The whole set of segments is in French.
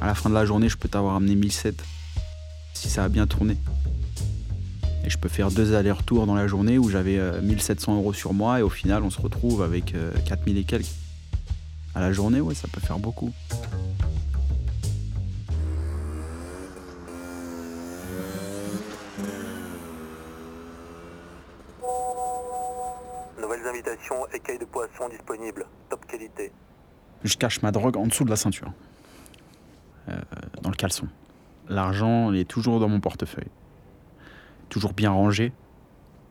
À la fin de la journée, je peux t'avoir amené 1007 si ça a bien tourné. Et je peux faire deux allers-retours dans la journée où j'avais 1700 euros sur moi et au final on se retrouve avec 4000 et quelques. À la journée, ouais, ça peut faire beaucoup. Nouvelles invitations, écailles de poisson disponibles, top qualité. Je cache ma drogue en dessous de la ceinture, euh, dans le caleçon. L'argent est toujours dans mon portefeuille, toujours bien rangé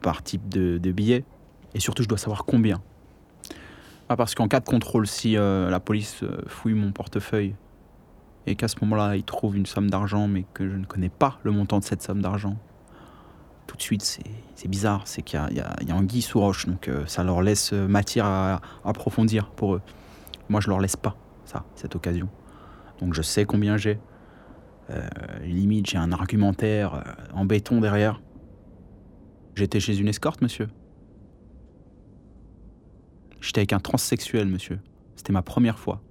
par type de, billet, et surtout je dois savoir combien. Parce qu'en cas de contrôle, si euh, la police euh, fouille mon portefeuille et qu'à ce moment-là, ils trouvent une somme d'argent, mais que je ne connais pas le montant de cette somme d'argent, tout de suite, c'est bizarre. C'est qu'il y, a un guy sous roche, donc ça leur laisse matière à approfondir pour eux. Moi, je leur laisse pas ça, cette occasion. Donc je sais combien j'ai. Euh, limite, j'ai un argumentaire euh, en béton derrière. J'étais chez une escorte, monsieur. J'étais avec un transsexuel, monsieur. C'était ma première fois.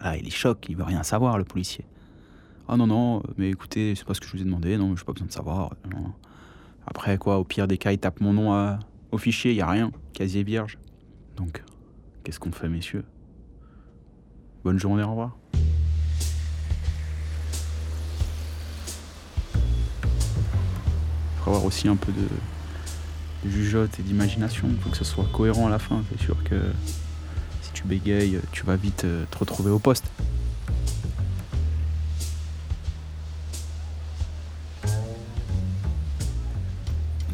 Ah, il est choc, il veut rien savoir, le policier. Ah non, non, mais écoutez, c'est pas ce que je vous ai demandé, non, j'ai pas besoin de savoir. Après, quoi, au pire des cas, il tape mon nom au fichier, il a rien, casier vierge. Donc, qu'est-ce qu'on fait, messieurs? Bonne journée, au revoir. Faut avoir aussi un peu de, jugeote et d'imagination. Il faut que ce soit cohérent à la fin. C'est sûr que si tu bégayes, tu vas vite euh, te retrouver au poste.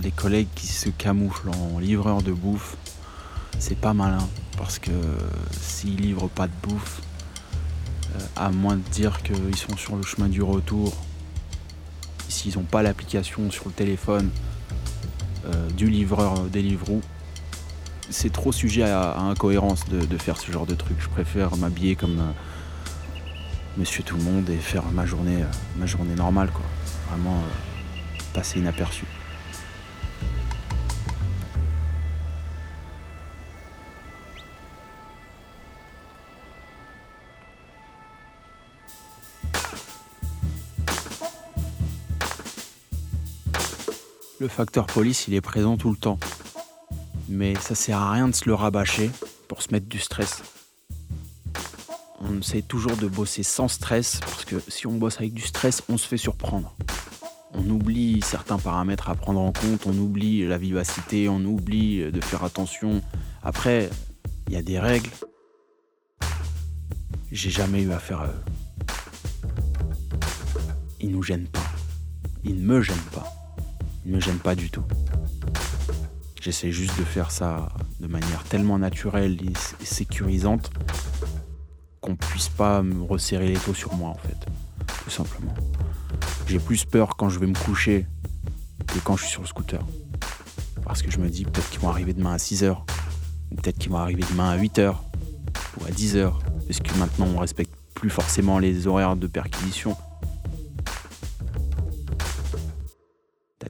Les collègues qui se camouflent en livreurs de bouffe, c'est pas malin. Parce que s'ils livrent pas de bouffe, euh, à moins de dire qu'ils sont sur le chemin du retour, s'ils n'ont pas l'application sur le téléphone euh, du livreur Deliveroo, c'est trop sujet à, incohérence de, faire ce genre de truc. Je préfère m'habiller comme euh, monsieur tout le monde et faire ma journée, ma journée normale, quoi. Vraiment passer inaperçu. Le facteur police, il est présent tout le temps. Mais ça sert à rien de se le rabâcher pour se mettre du stress. On essaie toujours de bosser sans stress, parce que si on bosse avec du stress, on se fait surprendre. On oublie certains paramètres à prendre en compte, on oublie la vivacité, on oublie de faire attention. Après, il y a des règles. J'ai jamais eu affaire à eux. Ils nous gênent pas. Ils ne me gênent pas ne me gêne pas du tout. J'essaie juste de faire ça de manière tellement naturelle et sécurisante qu'on puisse pas me resserrer les taux sur moi en fait. Tout simplement. J'ai plus peur quand je vais me coucher que quand je suis sur le scooter. Parce que je me dis peut-être qu'ils vont arriver demain à 6h. Ou peut-être qu'ils vont arriver demain à 8h. Ou à 10h. Parce que maintenant on respecte plus forcément les horaires de perquisition.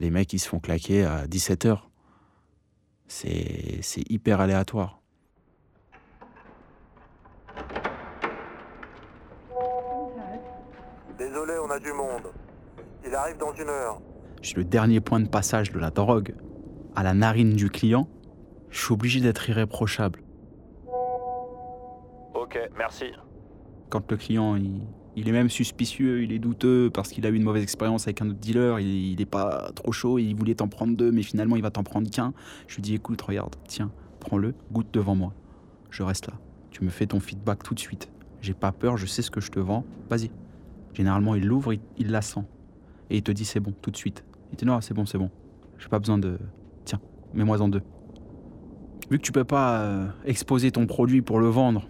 Les mecs qui se font claquer à 17h. C'est, c'est hyper aléatoire. Désolé, on a du monde. Il arrive dans une heure. Je suis le dernier point de passage de la drogue à la narine du client. Je suis obligé d'être irréprochable. Ok, merci. Quand le client il, il est même suspicieux, il est douteux parce qu'il a eu une mauvaise expérience avec un autre dealer. Il, n'est pas trop chaud, il voulait t'en prendre deux, mais finalement il va t'en prendre qu'un. Je lui dis écoute, regarde, tiens, prends-le, goûte devant moi. Je reste là. Tu me fais ton feedback tout de suite. J'ai pas peur, je sais ce que je te vends. Vas-y. Généralement, il l'ouvre, il, la sent. Et il te dit c'est bon, tout de suite. Il dit non, c'est bon, c'est bon. J'ai pas besoin de. Tiens, mets-moi en deux. Vu que tu peux pas euh, exposer ton produit pour le vendre,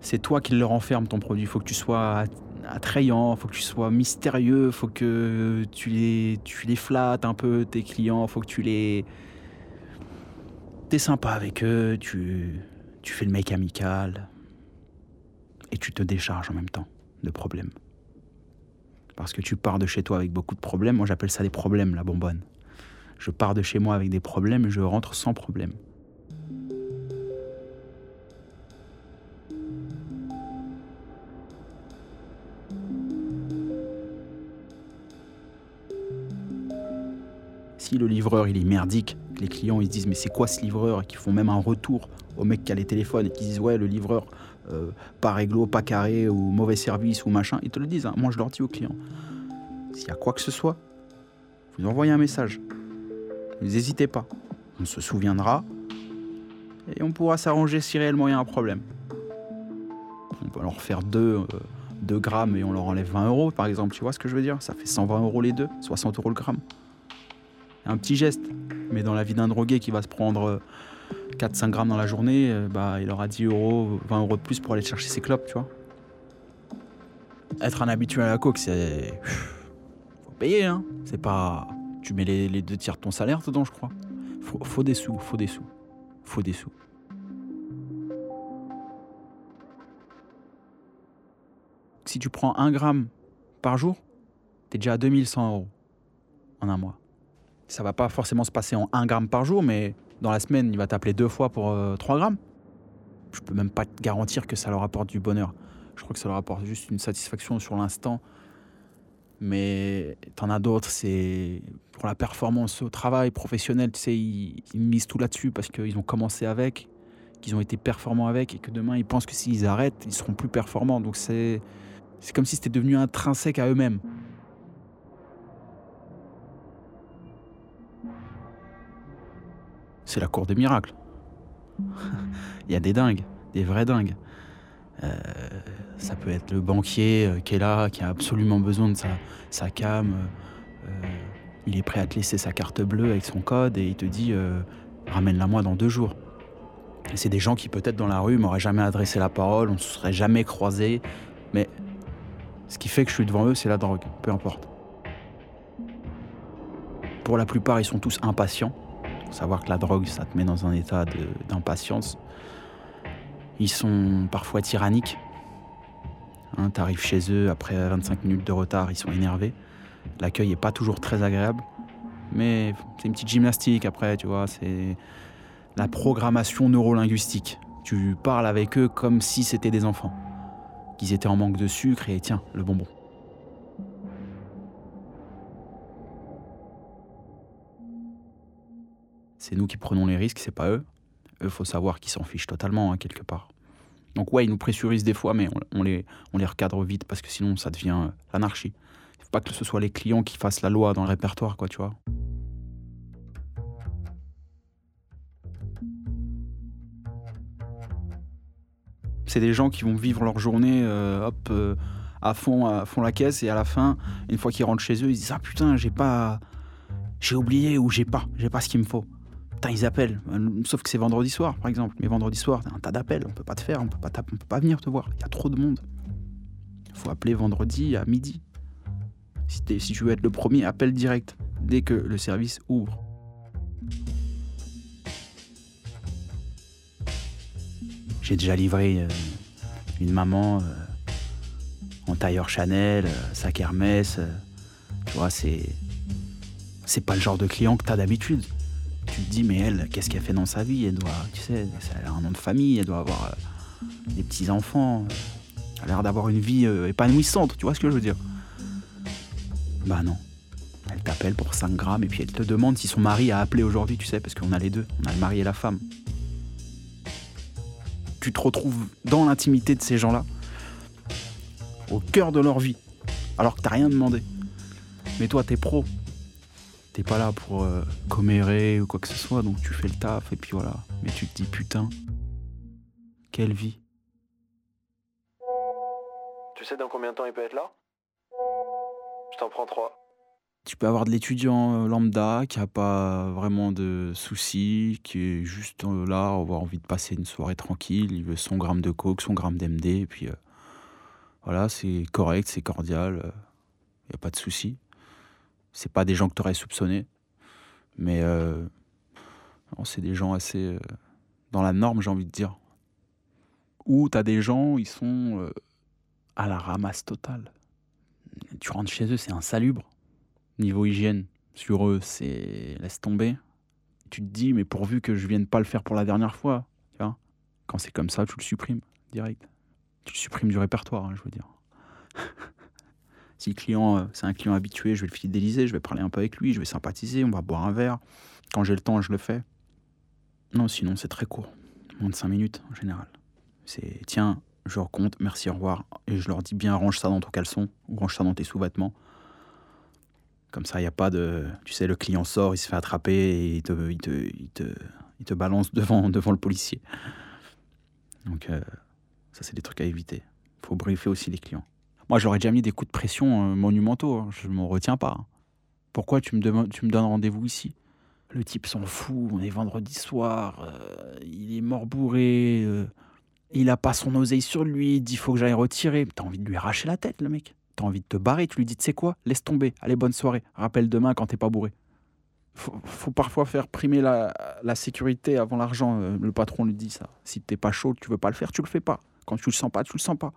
c'est toi qui le renferme ton produit. Faut que tu sois attrayant, faut que tu sois mystérieux, faut que tu les, tu les flattes un peu, tes clients, faut que tu les... T'es sympa avec eux, tu, tu fais le mec amical, et tu te décharges en même temps de problèmes. Parce que tu pars de chez toi avec beaucoup de problèmes, moi j'appelle ça des problèmes, la bonbonne. Je pars de chez moi avec des problèmes et je rentre sans problème. Si le livreur il est merdique, les clients ils se disent mais c'est quoi ce livreur? Et qu'ils font même un retour au mec qui a les téléphones et qui disent ouais le livreur euh, pas réglo, pas carré ou mauvais service ou machin, ils te le disent. hein. Moi je leur dis aux clients. S'il y a quoi que ce soit, vous envoyez un message. N'hésitez pas. On se souviendra et on pourra s'arranger si réellement il y a un problème. On peut leur faire 2 grammes et on leur enlève 20 euros par exemple, tu vois ce que je veux dire? Ça fait 120 euros les deux, 60 euros le gramme. Un petit geste, mais dans la vie d'un drogué qui va se prendre 4-5 grammes dans la journée, euh, bah, il aura 10 euros, 20 euros de plus pour aller chercher ses clopes, tu vois. Être un habitué à la coke, c'est. Faut payer, hein. C'est pas. Tu mets les, deux tiers de ton salaire dedans, je crois. Faut, faut des sous, faut des sous. Faut des sous. Si tu prends un gramme par jour, t'es déjà à 2100 euros en un mois. Ça va pas forcément se passer en 1 gramme par jour, mais dans la semaine, il va t'appeler deux fois pour euh, 3 grammes. Je peux même pas te garantir que ça leur apporte du bonheur. Je crois que ça leur apporte juste une satisfaction sur l'instant. Mais t'en as d'autres, c'est pour la performance au travail professionnel, tu sais, ils, ils misent tout là-dessus parce qu'ils ont commencé avec, qu'ils ont été performants avec et que demain ils pensent que s'ils arrêtent, ils seront plus performants. Donc c'est comme si c'était devenu intrinsèque à eux-mêmes. C'est la cour des miracles. Il y a des dingues, des vrais dingues. Euh, ça peut être le banquier euh, qui est là, qui a absolument besoin de sa, cam. euh, il est prêt à te laisser sa carte bleue avec son code et il te dit ramène-la moi dans deux jours. C'est des gens qui peut-être dans la rue m'auraient jamais adressé la parole, on ne se serait jamais croisés, mais ce qui fait que je suis devant eux, c'est la drogue, peu importe. Pour la plupart, ils sont tous impatients. Faut savoir que la drogue, ça te met dans un état d'impatience. Ils sont parfois tyranniques. Hein, T'arrives chez eux, après 25 minutes de retard, ils sont énervés. L'accueil n'est pas toujours très agréable. Mais c'est une petite gymnastique après, tu vois. C'est la programmation neurolinguistique. Tu parles avec eux comme si c'était des enfants. Qu'ils étaient en manque de sucre et tiens, le bonbon. C'est nous qui prenons les risques, c'est pas eux. Eux, faut savoir qu'ils s'en fichent totalement, hein, quelque part. Donc ouais, ils nous pressurisent des fois, mais on, les, recadre vite parce que sinon ça devient euh, l'anarchie. Faut pas que ce soit les clients qui fassent la loi dans le répertoire, quoi, tu vois. C'est des gens qui vont vivre leur journée, euh, euh, à fond, à fond la caisse, et à la fin, une fois qu'ils rentrent chez eux, ils disent ah putain, j'ai pas, j'ai oublié ou j'ai pas, j'ai pas ce qu'il me faut. Putain, ils appellent. Euh, Sauf que c'est vendredi soir, par exemple. Mais vendredi soir, t'as un tas d'appels. On peut pas te faire, on peut pas, on peut pas venir te voir. Il y a trop de monde. Faut appeler vendredi à midi. Si, tu veux être le premier, appelle direct dès que le service ouvre. J'ai déjà livré euh, une maman euh, en tailleur Chanel, sac Hermès. tu vois, c'est c'est pas le genre de client que t'as d'habitude tu te dis, mais elle, qu'est-ce qu'elle fait dans sa vie? Elle doit, tu sais, elle a un nom de famille, elle doit avoir euh, des petits-enfants. Elle a l'air d'avoir une vie euh, épanouissante, tu vois ce que je veux dire? Bah non. Elle t'appelle pour 5 grammes et puis elle te demande si son mari a appelé aujourd'hui, tu sais, parce qu'on a les deux, on a le mari et la femme. Tu te retrouves dans l'intimité de ces gens-là, au cœur de leur vie, alors que t'as rien demandé. Mais toi, t'es pro, T'es pas là pour euh, commérer ou quoi que ce soit, donc tu fais le taf et puis voilà. Mais tu te dis putain, quelle vie. Tu sais dans combien de temps il peut être là? Je t'en prends trois. Tu peux avoir de l'étudiant euh, lambda qui a pas vraiment de soucis, qui est juste euh, là, avoir envie de passer une soirée tranquille, il veut son gramme de coke, son gramme d'MD, et puis euh, voilà, c'est correct, c'est cordial, il n'y a pas de soucis. C'est pas des gens que tu aurais soupçonnés, mais euh, c'est des gens assez euh, dans la norme, j'ai envie de dire. Ou tu des gens, ils sont euh, à la ramasse totale. Tu rentres chez eux, c'est insalubre. Niveau hygiène, sur eux, c'est laisse tomber. Tu te dis, mais pourvu que je vienne pas le faire pour la dernière fois. Quand c'est comme ça, tu le supprimes direct. Tu le supprimes du répertoire, hein, je veux dire. Si le client, euh, c'est un client habitué, je vais le fidéliser, je vais parler un peu avec lui, je vais sympathiser, on va boire un verre. Quand j'ai le temps, je le fais. Non, sinon, c'est très court. Moins de 5 minutes, en général. C'est, tiens, je recompte, merci, au revoir. Et je leur dis bien, range ça dans ton caleçon, range ça dans tes sous-vêtements. Comme ça, il n'y a pas de. Tu sais, le client sort, il se fait attraper et il te, il te, il te, il te balance devant, devant le policier. Donc, euh, ça, c'est des trucs à éviter. Il faut briefer aussi les clients. Moi, j'aurais déjà mis des coups de pression euh, monumentaux. hein. Je m'en retiens pas. Pourquoi tu me, tu me donnes rendez-vous ici? Le type s'en fout. On est vendredi soir. euh, il est mort bourré. euh, il a pas son oseille sur lui. Il dit faut que j'aille retirer. T'as envie de lui arracher la tête, le mec. T'as envie de te barrer. Tu lui dis, tu sais quoi? Laisse tomber. Allez, bonne soirée. Rappelle demain quand t'es pas bourré. Faut, faut parfois faire primer la, sécurité avant l'argent. Le patron lui dit ça. Si t'es pas chaud, tu veux pas le faire, tu le fais pas. Quand tu le sens pas, tu le sens pas.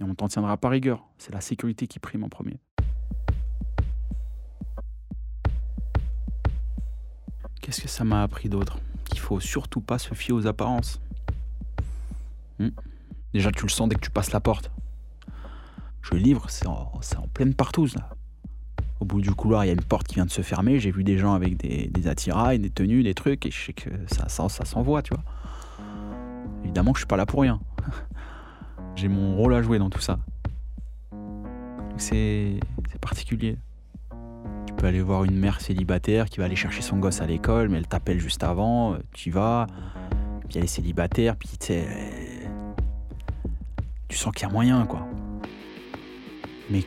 Et on t'en tiendra pas rigueur. C'est la sécurité qui prime en premier. Qu'est-ce que ça m'a appris d'autre? Qu'il faut surtout pas se fier aux apparences. Hmm. Déjà, tu le sens dès que tu passes la porte. Je livre, c'est en, pleine partouze. Au bout du couloir, il y a une porte qui vient de se fermer. J'ai vu des gens avec des, des attirails, des tenues, des trucs, et je sais que ça, ça, ça s'envoie, tu vois. Évidemment que je suis pas là pour rien. J'ai mon rôle à jouer dans tout ça. C'est particulier. Tu peux aller voir une mère célibataire qui va aller chercher son gosse à l'école, mais elle t'appelle juste avant, euh, tu y vas, puis elle est célibataire, puis tu sais, euh, tu sens qu'il y a moyen, quoi. Mais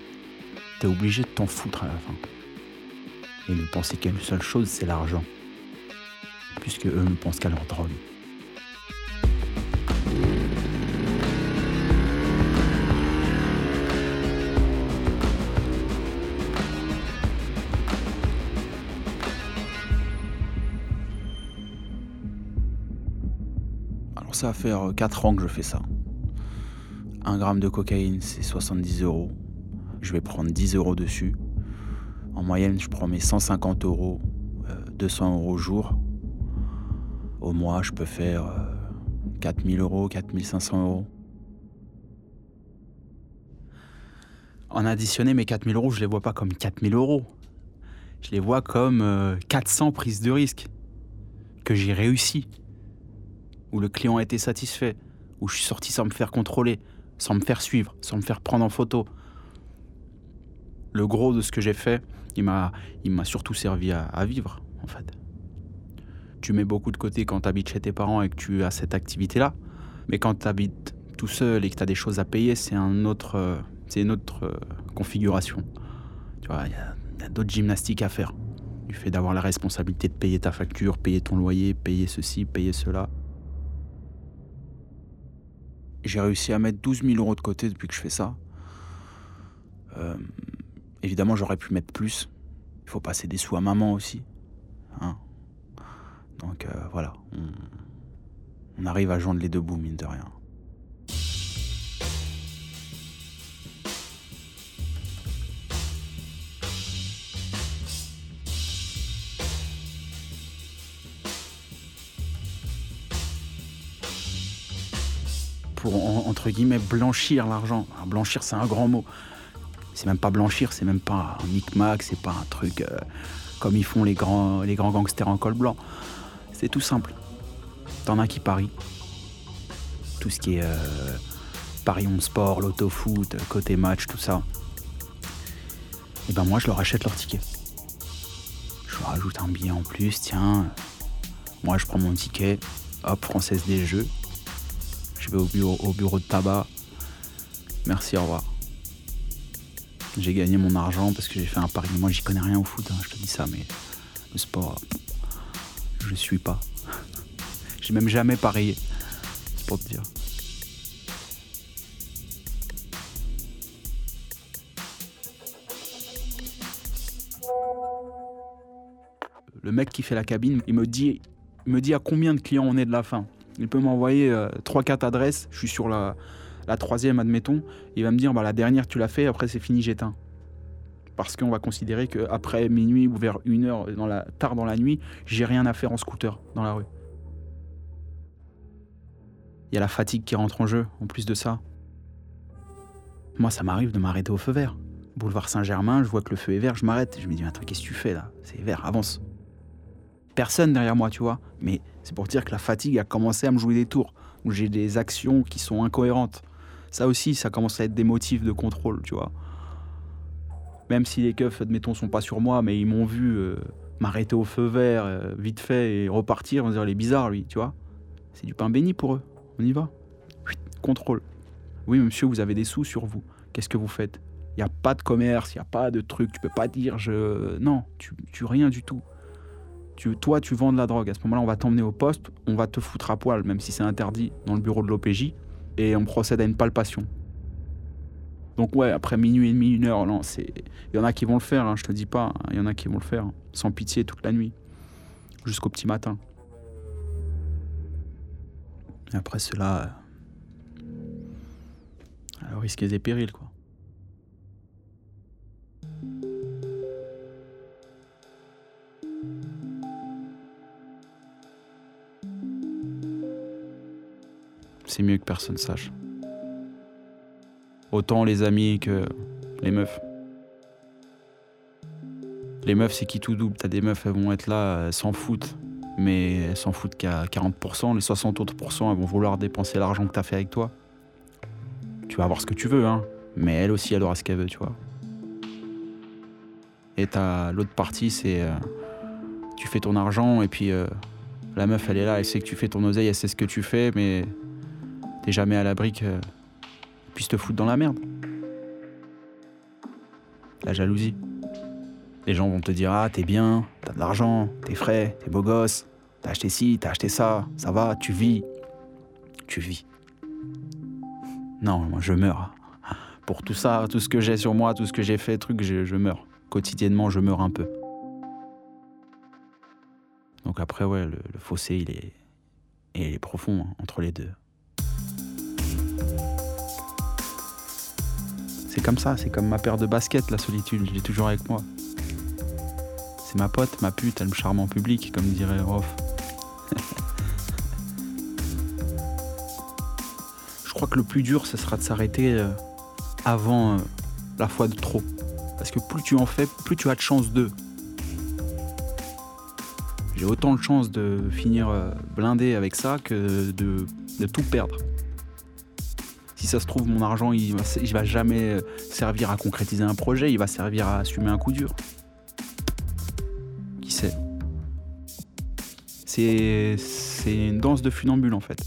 t'es obligé de t'en foutre à la fin. Et de penser qu'une seule chose, c'est l'argent. Puisque eux ne pensent qu'à leur drogue. Ça faire 4 ans que je fais ça. 1 gramme de cocaïne, c'est 70 euros. Je vais prendre 10 euros dessus. En moyenne, je prends mes 150 euros, euh, 200 euros au jour. Au mois, je peux faire euh, 4000 euros, 4500 euros. En additionné, mes 4000 euros, je les vois pas comme 4000 euros. Je les vois comme euh, 400 prises de risque que j'ai réussi, où le client a été satisfait, où je suis sorti sans me faire contrôler, sans me faire suivre, sans me faire prendre en photo. Le gros de ce que j'ai fait, il m'a, il m'a surtout servi à, vivre, en fait. Tu mets beaucoup de côté quand tu habites chez tes parents et que tu as cette activité-là, mais quand tu habites tout seul et que tu as des choses à payer, c'est un autre, c'est une autre configuration. Tu vois, il y a d'autres gymnastiques à faire. Du fait d'avoir la responsabilité de payer ta facture, payer ton loyer, payer ceci, payer cela. J'ai réussi à mettre 12 000 euros de côté depuis que je fais ça. Euh, évidemment, j'aurais pu mettre plus. Il faut passer des sous à maman aussi. hein. Donc euh, voilà, on, on arrive à joindre les deux bouts, mine de rien. Pour, en- entre guillemets, blanchir l'argent. Blanchir, c'est un grand mot. C'est même pas blanchir, c'est même pas un micmac, c'est pas un truc euh, comme ils font les grands, gangsters en col blanc. C'est tout simple. T'en as qui parient. Tout ce qui est euh, Paris on sport, l'auto-foot, côté match, tout ça. Et ben moi, je leur achète leur ticket. Je leur rajoute un billet en plus, tiens. Moi, je prends mon ticket, hop, Française des Jeux. Je vais au bureau, au bureau de tabac. Merci, au revoir. J'ai gagné mon argent parce que j'ai fait un pari. Moi, j'y connais rien au foot, hein, je te dis ça, mais le sport, je suis pas. J'ai même jamais parié. C'est pour te dire. Le mec qui fait la cabine, il me dit, il me dit à combien de clients on est de la fin. Il peut m'envoyer 3-4 adresses, je suis sur la, la troisième, admettons. Il va me dire, bah, la dernière, tu l'as fait, après c'est fini, j'éteins. Parce qu'on va considérer qu'après minuit ou vers une heure, tard dans la nuit, j'ai rien à faire en scooter dans la rue. Il y a la fatigue qui rentre en jeu, en plus de ça. Moi, ça m'arrive de m'arrêter au feu vert. Boulevard Saint-Germain, je vois que le feu est vert, je m'arrête. Je me dis, attends, qu'est-ce que tu fais là? C'est vert, avance. Personne derrière moi, tu vois. Mais c'est pour dire que la fatigue a commencé à me jouer des tours, j'ai des actions qui sont incohérentes. Ça aussi, ça commence à être des motifs de contrôle, tu vois. Même si les keufs, admettons, sont pas sur moi, mais ils m'ont vu euh, m'arrêter au feu vert, euh, vite fait, et repartir, on va dire, il est bizarre, lui, tu vois. C'est du pain béni pour eux. On y va. Contrôle. Oui, monsieur, vous avez des sous sur vous. Qu'est-ce que vous faites? Il n'y a pas de commerce, il n'y a pas de truc. Tu peux pas dire je. Non, tu, tu rien du tout. Toi, tu vends de la drogue. À ce moment-là, on va t'emmener au poste, on va te foutre à poil, même si c'est interdit dans le bureau de l'OPJ, et on procède à une palpation. Donc ouais, après minuit et demi, une heure, non, c'est. Il y en a qui vont le faire, hein, je te dis pas. Il y en a qui vont le faire, sans pitié toute la nuit, jusqu'au petit matin. Et après cela, euh, risques et périls, quoi. C'est mieux que personne sache. Autant les amis que les meufs. Les meufs, c'est qui tout double? T'as des meufs, elles vont être là, elles s'en foutent. Mais elles s'en foutent qu'à 40%. Les 60 autres pourcents, elles vont vouloir dépenser l'argent que t'as fait avec toi. Tu vas avoir ce que tu veux, hein. Mais elle aussi, elle aura ce qu'elle veut, tu vois. Et t'as l'autre partie, c'est. euh, tu fais ton argent et puis euh, la meuf, elle est là, elle sait que tu fais ton oseille, elle sait ce que tu fais, mais t'es jamais à l'abri que puisse te foutre dans la merde. La jalousie. Les gens vont te dire Ah, t'es bien, t'as de l'argent, t'es frais, t'es beau gosse, t'as acheté ci, t'as acheté ça, ça va, tu vis. Tu vis. Non, moi je meurs. Pour tout ça, tout ce que j'ai sur moi, tout ce que j'ai fait, truc, je, meurs. Quotidiennement, je meurs un peu. Donc après, ouais, le, fossé, il est, il est profond hein, entre les deux. C'est comme ça, c'est comme ma paire de baskets, la solitude, je l'ai toujours avec moi. C'est ma pote, ma pute, elle me charme en public, comme dirait Rof. je crois que le plus dur, ce sera de s'arrêter euh, avant euh, la fois de trop. Parce que plus tu en fais, plus tu as de chance d'eux. J'ai autant de chances de finir euh, blindé avec ça que de, de tout perdre. Si ça se trouve, mon argent, il il va jamais euh, servir à concrétiser un projet, il va servir à assumer un coup dur. Qui sait? C'est une danse de funambule en fait.